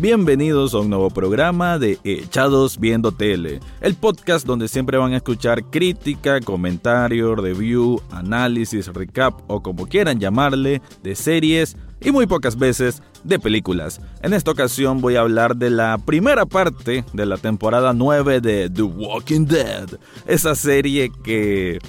Bienvenidos a un nuevo programa de Echados Viendo Tele, el podcast donde siempre van a escuchar crítica, comentario, review, análisis, recap o como quieran llamarle de series y muy pocas veces de películas. En esta ocasión voy a hablar de la primera parte de la temporada 9 de The Walking Dead, esa serie que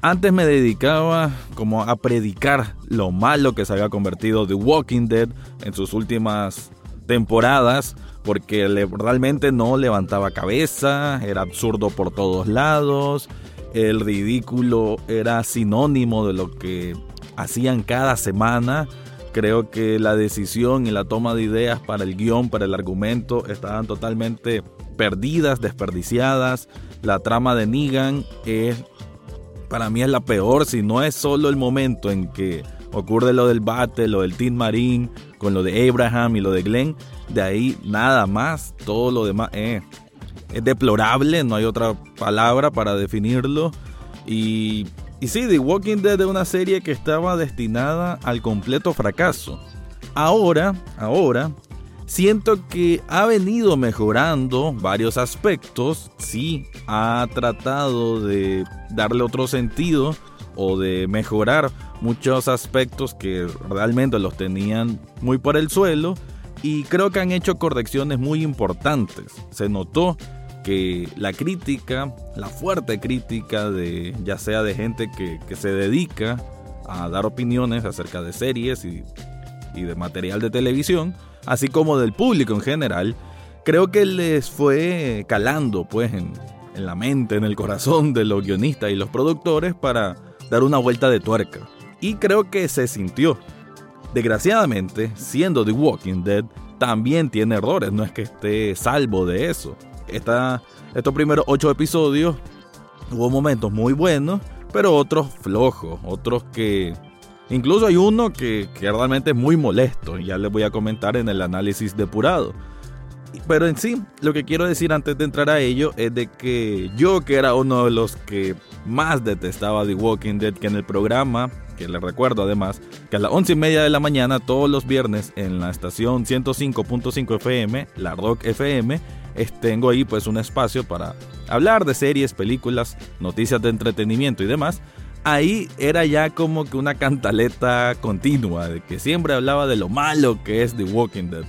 antes me dedicaba como a predicar lo malo que se había convertido The Walking Dead en sus últimas temporadas porque realmente no levantaba cabeza, era absurdo por todos lados, el ridículo era sinónimo de lo que hacían cada semana. Creo que la decisión y la toma de ideas para el guion, para el argumento, estaban totalmente perdidas, desperdiciadas. La trama de Negan es, para mí es la peor, si no es solo el momento en que ocurre lo del bate, lo del Team Marine, con lo de Abraham y lo de Glenn. De ahí nada más, todo lo demás es deplorable, no hay otra palabra para definirlo. Y, y sí, The Walking Dead es una serie que estaba destinada al completo fracaso. Ahora, ahora, siento que ha venido mejorando varios aspectos, sí, ha tratado de darle otro sentido o de mejorar muchos aspectos que realmente los tenían muy por el suelo y creo que han hecho correcciones muy importantes. Se notó que la crítica, la fuerte crítica de ya sea de gente que, se dedica a dar opiniones acerca de series y, y de material de televisión, así como del público en general, creo que les fue calando pues en, en la mente, en el corazón de los guionistas y los productores para dar una vuelta de tuerca. Y creo que se sintió. Desgraciadamente, siendo The Walking Dead, también tiene errores, no es que esté salvo de eso. estos primeros ocho episodios hubo momentos muy buenos, pero otros flojos, otros que... Incluso hay uno que, que realmente es muy molesto, y ya les voy a comentar en el análisis depurado. Pero en sí, lo que quiero decir antes de entrar a ello es de que yo, que era uno de los que más detestaba The Walking Dead, que en el programa, que les recuerdo además, que a las once y media de la mañana, todos los viernes, en la estación 105.5 FM, la Rock FM, tengo ahí pues un espacio para hablar de series, películas, noticias de entretenimiento y demás. Ahí era ya como que una cantaleta continua, de que siempre hablaba de lo malo que es The Walking Dead.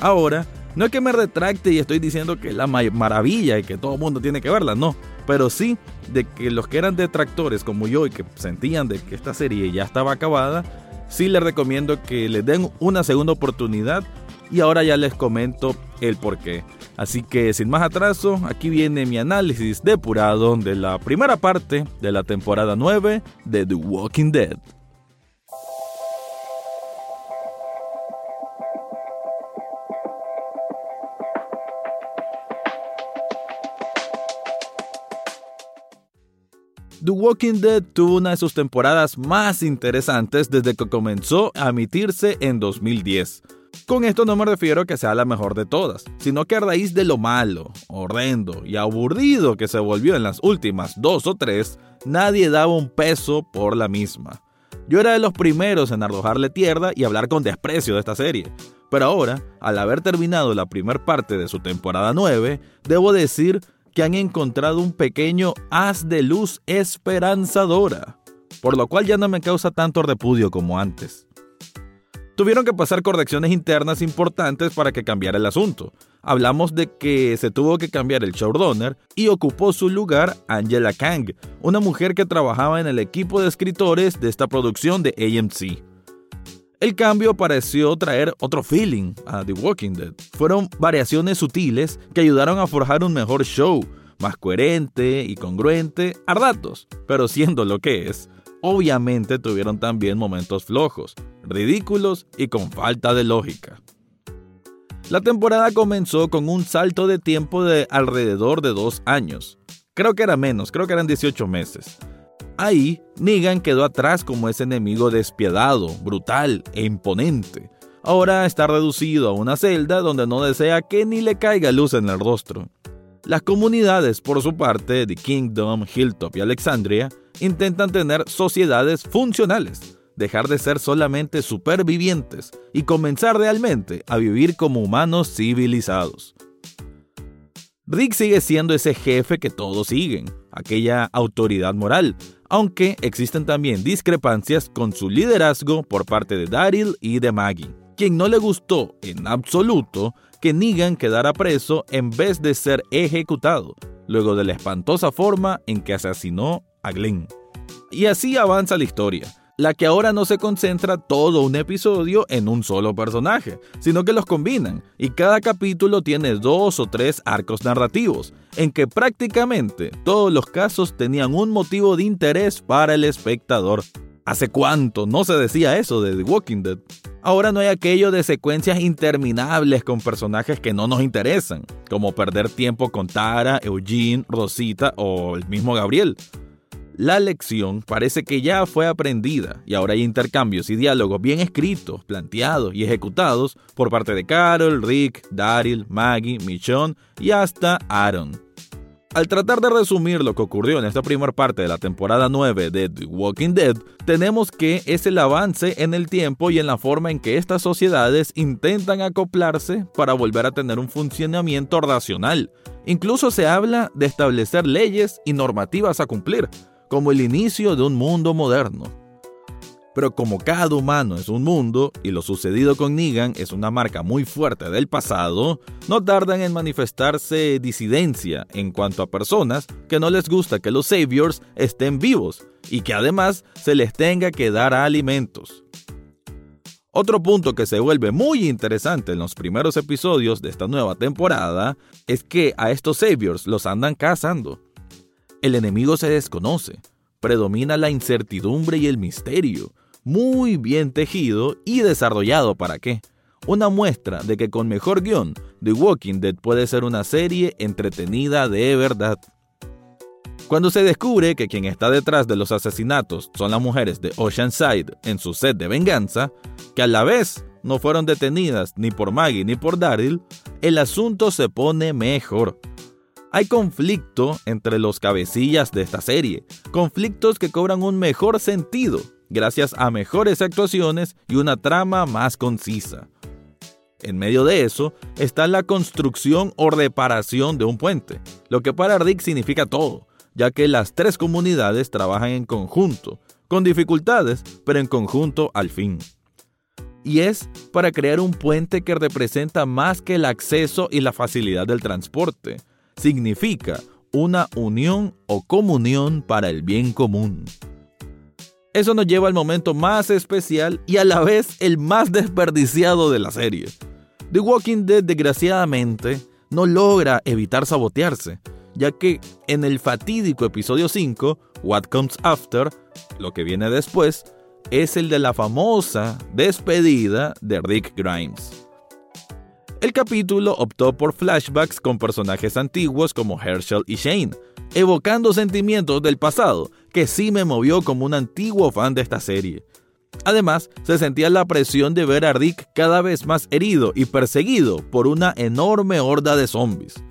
Ahora no es que me retracte y estoy diciendo que es la maravilla y que todo el mundo tiene que verla, no. Pero sí de que los que eran detractores como yo y que sentían de que esta serie ya estaba acabada, sí les recomiendo que le den una segunda oportunidad y ahora ya les comento el por qué. Así que sin más atraso, aquí viene mi análisis depurado de la primera parte de la temporada 9 de The Walking Dead. The Walking Dead tuvo una de sus temporadas más interesantes desde que comenzó a emitirse en 2010. Con esto no me refiero a que sea la mejor de todas, sino que a raíz de lo malo, horrendo y aburrido que se volvió en las últimas dos o tres, nadie daba un peso por la misma. Yo era de los primeros en arrojarle tierra y hablar con desprecio de esta serie, pero ahora, al haber terminado la primera parte de su temporada 9, debo decir que han encontrado un pequeño haz de luz esperanzadora, por lo cual ya no me causa tanto repudio como antes. Tuvieron que pasar correcciones internas importantes para que cambiara el asunto. Hablamos de que se tuvo que cambiar el showrunner y ocupó su lugar Angela Kang, una mujer que trabajaba en el equipo de escritores de esta producción de AMC. El cambio pareció traer otro feeling a The Walking Dead. Fueron variaciones sutiles que ayudaron a forjar un mejor show, más coherente y congruente a ratos, pero siendo lo que es, obviamente tuvieron también momentos flojos, ridículos y con falta de lógica. La temporada comenzó con un salto de tiempo de alrededor de dos años. Creo que era menos, creo que eran 18 meses. Ahí, Negan quedó atrás como ese enemigo despiadado, brutal e imponente. Ahora está reducido a una celda donde no desea que ni le caiga luz en el rostro. Las comunidades, por su parte, de Kingdom, Hilltop y Alexandria, intentan tener sociedades funcionales, dejar de ser solamente supervivientes y comenzar realmente a vivir como humanos civilizados. Rick sigue siendo ese jefe que todos siguen, aquella autoridad moral, aunque existen también discrepancias con su liderazgo por parte de Daryl y de Maggie, quien no le gustó en absoluto que Negan quedara preso en vez de ser ejecutado, luego de la espantosa forma en que asesinó a Glenn. Y así avanza la historia la que ahora no se concentra todo un episodio en un solo personaje, sino que los combinan, y cada capítulo tiene dos o tres arcos narrativos, en que prácticamente todos los casos tenían un motivo de interés para el espectador. ¿Hace cuánto no se decía eso de The Walking Dead? Ahora no hay aquello de secuencias interminables con personajes que no nos interesan, como perder tiempo con Tara, Eugene, Rosita o el mismo Gabriel. La lección parece que ya fue aprendida y ahora hay intercambios y diálogos bien escritos, planteados y ejecutados por parte de Carol, Rick, Daryl, Maggie, Michonne y hasta Aaron. Al tratar de resumir lo que ocurrió en esta primera parte de la temporada 9 de The Walking Dead, tenemos que es el avance en el tiempo y en la forma en que estas sociedades intentan acoplarse para volver a tener un funcionamiento racional. Incluso se habla de establecer leyes y normativas a cumplir, como el inicio de un mundo moderno. Pero como cada humano es un mundo y lo sucedido con Negan es una marca muy fuerte del pasado, no tardan en manifestarse disidencia en cuanto a personas que no les gusta que los Saviors estén vivos y que además se les tenga que dar alimentos. Otro punto que se vuelve muy interesante en los primeros episodios de esta nueva temporada es que a estos Saviors los andan cazando. El enemigo se desconoce, predomina la incertidumbre y el misterio, muy bien tejido y desarrollado para qué. Una muestra de que con mejor guion, The Walking Dead puede ser una serie entretenida de verdad. Cuando se descubre que quien está detrás de los asesinatos son las mujeres de Oceanside en su set de venganza, que a la vez no fueron detenidas ni por Maggie ni por Daryl, el asunto se pone mejor. Hay conflicto entre los cabecillas de esta serie, conflictos que cobran un mejor sentido gracias a mejores actuaciones y una trama más concisa. En medio de eso está la construcción o reparación de un puente, lo que para Rick significa todo, ya que las tres comunidades trabajan en conjunto, con dificultades, pero en conjunto al fin. Y es para crear un puente que representa más que el acceso y la facilidad del transporte, significa una unión o comunión para el bien común. Eso nos lleva al momento más especial y a la vez el más desperdiciado de la serie. The Walking Dead desgraciadamente no logra evitar sabotearse, ya que en el fatídico episodio 5, What Comes After, lo que viene después, es el de la famosa despedida de Rick Grimes. El capítulo optó por flashbacks con personajes antiguos como Herschel y Shane, evocando sentimientos del pasado que sí me movió como un antiguo fan de esta serie. Además, se sentía la presión de ver a Rick cada vez más herido y perseguido por una enorme horda de zombies.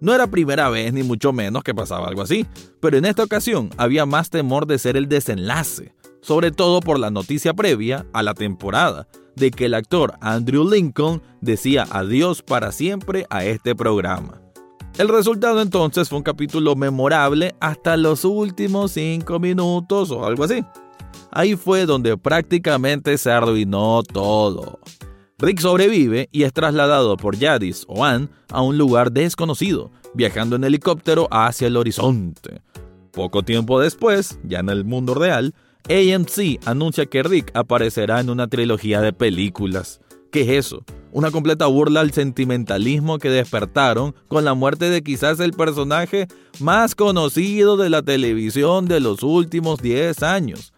No era primera vez ni mucho menos que pasaba algo así, pero en esta ocasión había más temor de ser el desenlace, sobre todo por la noticia previa a la temporada, de que el actor Andrew Lincoln decía adiós para siempre a este programa. El resultado entonces fue un capítulo memorable hasta los últimos 5 minutos o algo así. Ahí fue donde prácticamente se arruinó todo. Rick sobrevive y es trasladado por Yadis o Ann a un lugar desconocido, viajando en helicóptero hacia el horizonte. Poco tiempo después, ya en el mundo real, AMC anuncia que Rick aparecerá en una trilogía de películas. ¿Qué es eso? Una completa burla al sentimentalismo que despertaron con la muerte de quizás el personaje más conocido de la televisión de los últimos 10 años.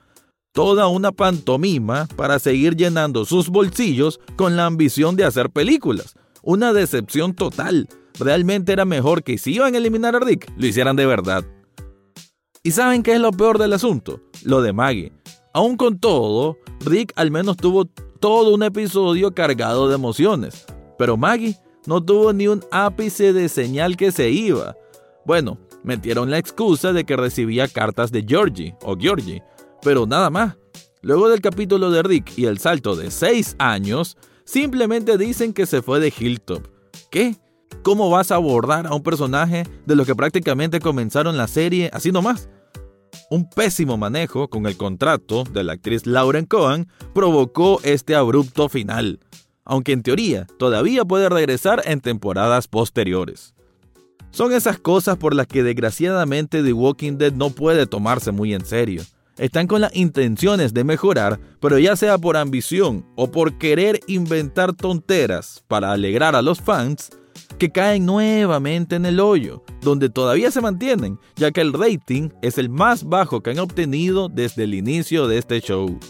Toda una pantomima para seguir llenando sus bolsillos con la ambición de hacer películas. Una decepción total. Realmente era mejor que si iban a eliminar a Rick, lo hicieran de verdad. ¿Y saben qué es lo peor del asunto? Lo de Maggie. Aún con todo, Rick al menos tuvo todo un episodio cargado de emociones, pero Maggie no tuvo ni un ápice de señal que se iba. Bueno, metieron la excusa de que recibía cartas de Georgie o Georgie, pero nada más. Luego del capítulo de Rick y el salto de 6 años, simplemente dicen que se fue de Hilltop. ¿Qué? ¿Cómo vas a abordar a un personaje de los que prácticamente comenzaron la serie así nomás? Un pésimo manejo con el contrato de la actriz Lauren Cohen provocó este abrupto final, aunque en teoría todavía puede regresar en temporadas posteriores. Son esas cosas por las que desgraciadamente The Walking Dead no puede tomarse muy en serio. Están con las intenciones de mejorar, pero ya sea por ambición o por querer inventar tonteras para alegrar a los fans, que caen nuevamente en el hoyo, donde todavía se mantienen, ya que el rating es el más bajo que han obtenido desde el inicio de este show.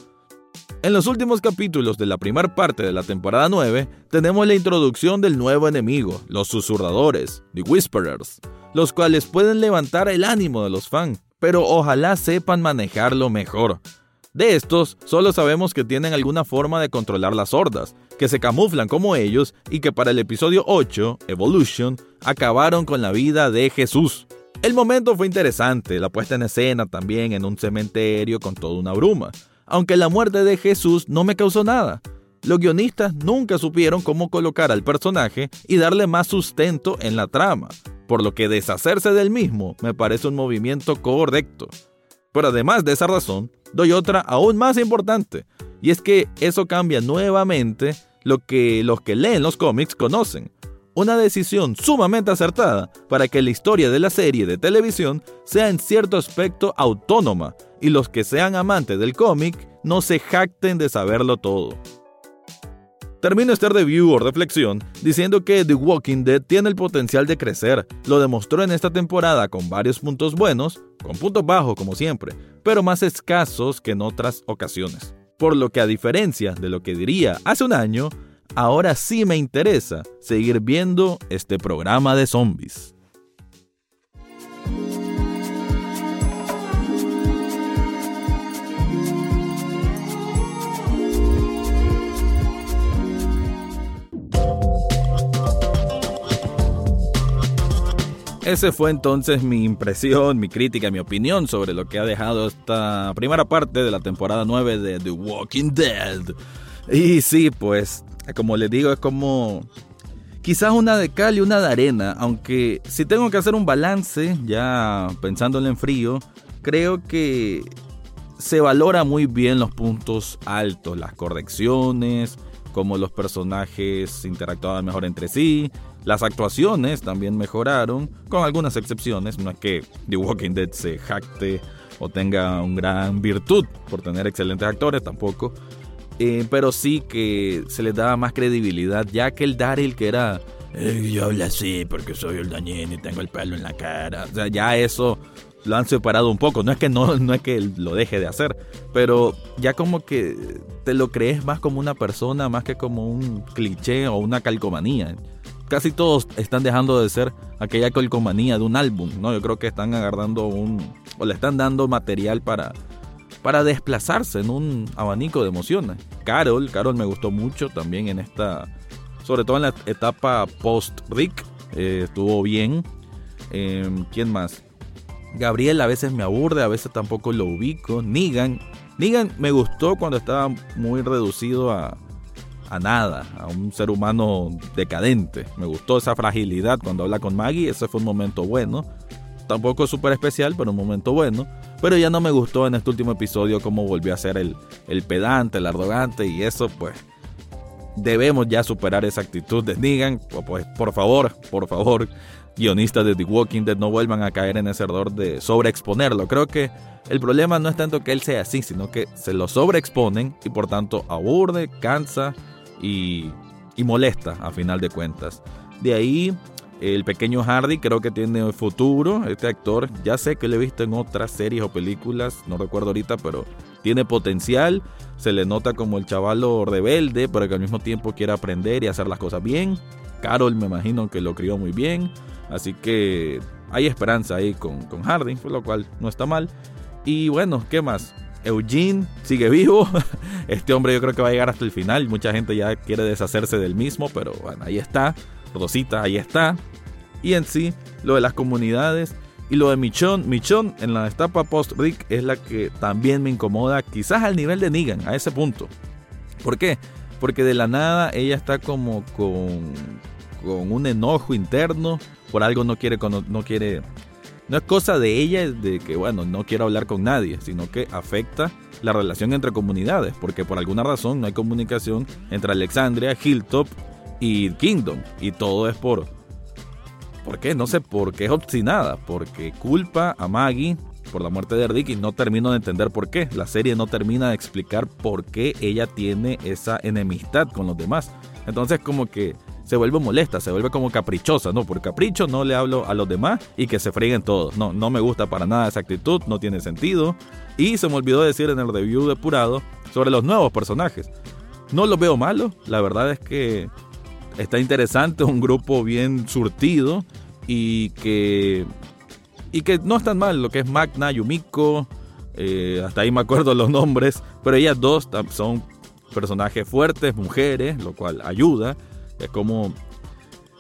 En los últimos capítulos de la primera parte de la temporada 9, tenemos la introducción del nuevo enemigo, los susurradores, The Whisperers, los cuales pueden levantar el ánimo de los fans, pero ojalá sepan manejarlo mejor. De estos, solo sabemos que tienen alguna forma de controlar las hordas, que se camuflan como ellos y que para el episodio 8, Evolution, acabaron con la vida de Jesús. El momento fue interesante, la puesta en escena también en un cementerio con toda una bruma, aunque la muerte de Jesús no me causó nada. Los guionistas nunca supieron cómo colocar al personaje y darle más sustento en la trama, por lo que deshacerse del mismo me parece un movimiento correcto. Pero además de esa razón, doy otra aún más importante, y es que eso cambia nuevamente lo que los que leen los cómics conocen. Una decisión sumamente acertada para que la historia de la serie de televisión sea en cierto aspecto autónoma y los que sean amantes del cómic no se jacten de saberlo todo. Termino este review o reflexión diciendo que The Walking Dead tiene el potencial de crecer. Lo demostró en esta temporada con varios puntos buenos, con puntos bajos como siempre, pero más escasos que en otras ocasiones. Por lo que a diferencia de lo que diría hace un año, ahora sí me interesa seguir viendo este programa de zombies. Ese fue entonces mi impresión, mi crítica, mi opinión sobre lo que ha dejado esta primera parte de la temporada 9 de The Walking Dead. Y sí, pues, como les digo, es como quizás una de cal y una de arena, aunque si tengo que hacer un balance, ya pensándolo en frío, creo que se valora muy bien los puntos altos, las correcciones, cómo los personajes interactuaban mejor entre sí, las actuaciones también mejoraron, con algunas excepciones. No es que The Walking Dead se jacte o tenga un gran virtud por tener excelentes actores tampoco. Eh, pero sí que se les daba más credibilidad, ya que el Daryl que era... Eh, yo hablo así porque soy el dañino y tengo el pelo en la cara. O sea, ya eso lo han separado un poco. No es que no, no es que lo deje de hacer, pero ya como que te lo crees más como una persona, más que como un cliché o una calcomanía casi todos están dejando de ser aquella colcomanía de un álbum, ¿no? Yo creo que están agarrando un, o le están dando material para, para desplazarse en un abanico de emociones. Carol, Carol me gustó mucho también en esta, sobre todo en la etapa post-Rick, eh, estuvo bien. Em, ¿Quién más? Gabriel a veces me aburre, a veces tampoco lo ubico. Negan, Negan me gustó cuando estaba muy reducido a, a nada, a un ser humano decadente. Me gustó esa fragilidad cuando habla con Maggie, ese fue un momento bueno. Tampoco súper especial, pero un momento bueno. Pero ya no me gustó en este último episodio cómo volvió a ser el, el pedante, el arrogante y eso pues debemos ya superar esa actitud de Negan. Pues por favor, por favor, guionistas de The Walking Dead no vuelvan a caer en ese error de sobreexponerlo. Creo que el problema no es tanto que él sea así, sino que se lo sobreexponen y por tanto aburre, cansa y, molesta a final de cuentas. De ahí el pequeño Hardy creo que tiene futuro. Este actor, ya sé que lo he visto en otras series o películas, no recuerdo ahorita, pero tiene potencial. Se le nota como el chavalo rebelde, pero que al mismo tiempo quiere aprender y hacer las cosas bien. Carol me imagino que lo crió muy bien. Así que hay esperanza ahí con, con Harding, por lo cual no está mal. Y bueno, ¿qué más? Eugene sigue vivo. Este hombre yo creo que va a llegar hasta el final. Mucha gente ya quiere deshacerse del mismo, pero bueno, ahí está. Rosita, ahí está. Y en sí, lo de las comunidades y lo de Michon. Michon en la etapa post-Rick es la que también me incomoda, quizás al nivel de Negan, a ese punto. ¿Por qué? Porque de la nada ella está como con, con un enojo interno, por algo no quiere, no quiere no es cosa de ella de que, bueno, no quiero hablar con nadie, sino que afecta la relación entre comunidades, porque por alguna razón no hay comunicación entre Alexandria, Hilltop y Kingdom. Y todo es por... ¿Por qué? No sé por qué es obstinada, porque culpa a Maggie por la muerte de Rick y no termino de entender por qué. La serie no termina de explicar por qué ella tiene esa enemistad con los demás. Entonces como que se vuelve molesta, se vuelve como caprichosa, ¿no? Por capricho no le hablo a los demás y que se freguen todos. No, no me gusta para nada esa actitud, no tiene sentido. Y se me olvidó decir en el review depurado sobre los nuevos personajes. No los veo malos, la verdad es que está interesante, un grupo bien surtido y que y que no es tan mal, lo que es Magna, Yumiko, eh, hasta ahí me acuerdo los nombres, pero ellas dos son personajes fuertes, mujeres, lo cual ayuda. Es como...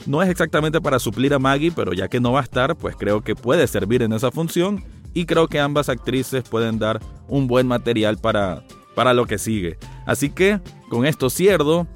No es exactamente para suplir a Maggie, pero ya que no va a estar, pues creo que puede servir en esa función y creo que ambas actrices pueden dar un buen material para, para lo que sigue. Así que con esto cierro.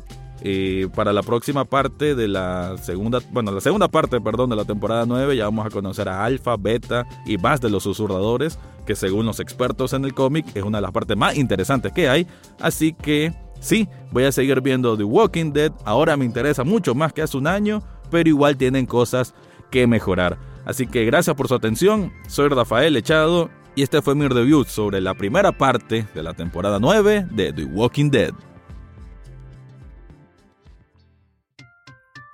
Eh, para la próxima parte de la segunda, bueno, la segunda parte, perdón, de la temporada 9 ya vamos a conocer a Alpha, Beta y más de los susurradores, que según los expertos en el cómic es una de las partes más interesantes que hay. Así que Sí, voy a seguir viendo The Walking Dead, ahora me interesa mucho más que hace un año, pero igual tienen cosas que mejorar. Así que gracias por su atención, soy Rafael Echado y este fue mi review sobre la primera parte de la temporada 9 de The Walking Dead.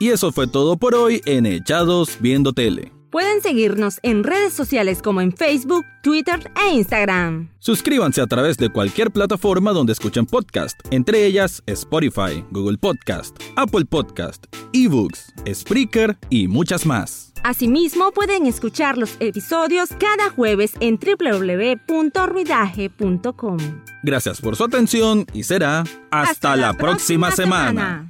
Y eso fue todo por hoy en Echados Viendo Tele. Pueden seguirnos en redes sociales como en Facebook, Twitter e Instagram. Suscríbanse a través de cualquier plataforma donde escuchen podcast, entre ellas Spotify, Google Podcast, Apple Podcast, eBooks, Spreaker y muchas más. Asimismo, pueden escuchar los episodios cada jueves en www.ruidaje.com. Gracias por su atención y será hasta, la, próxima, semana.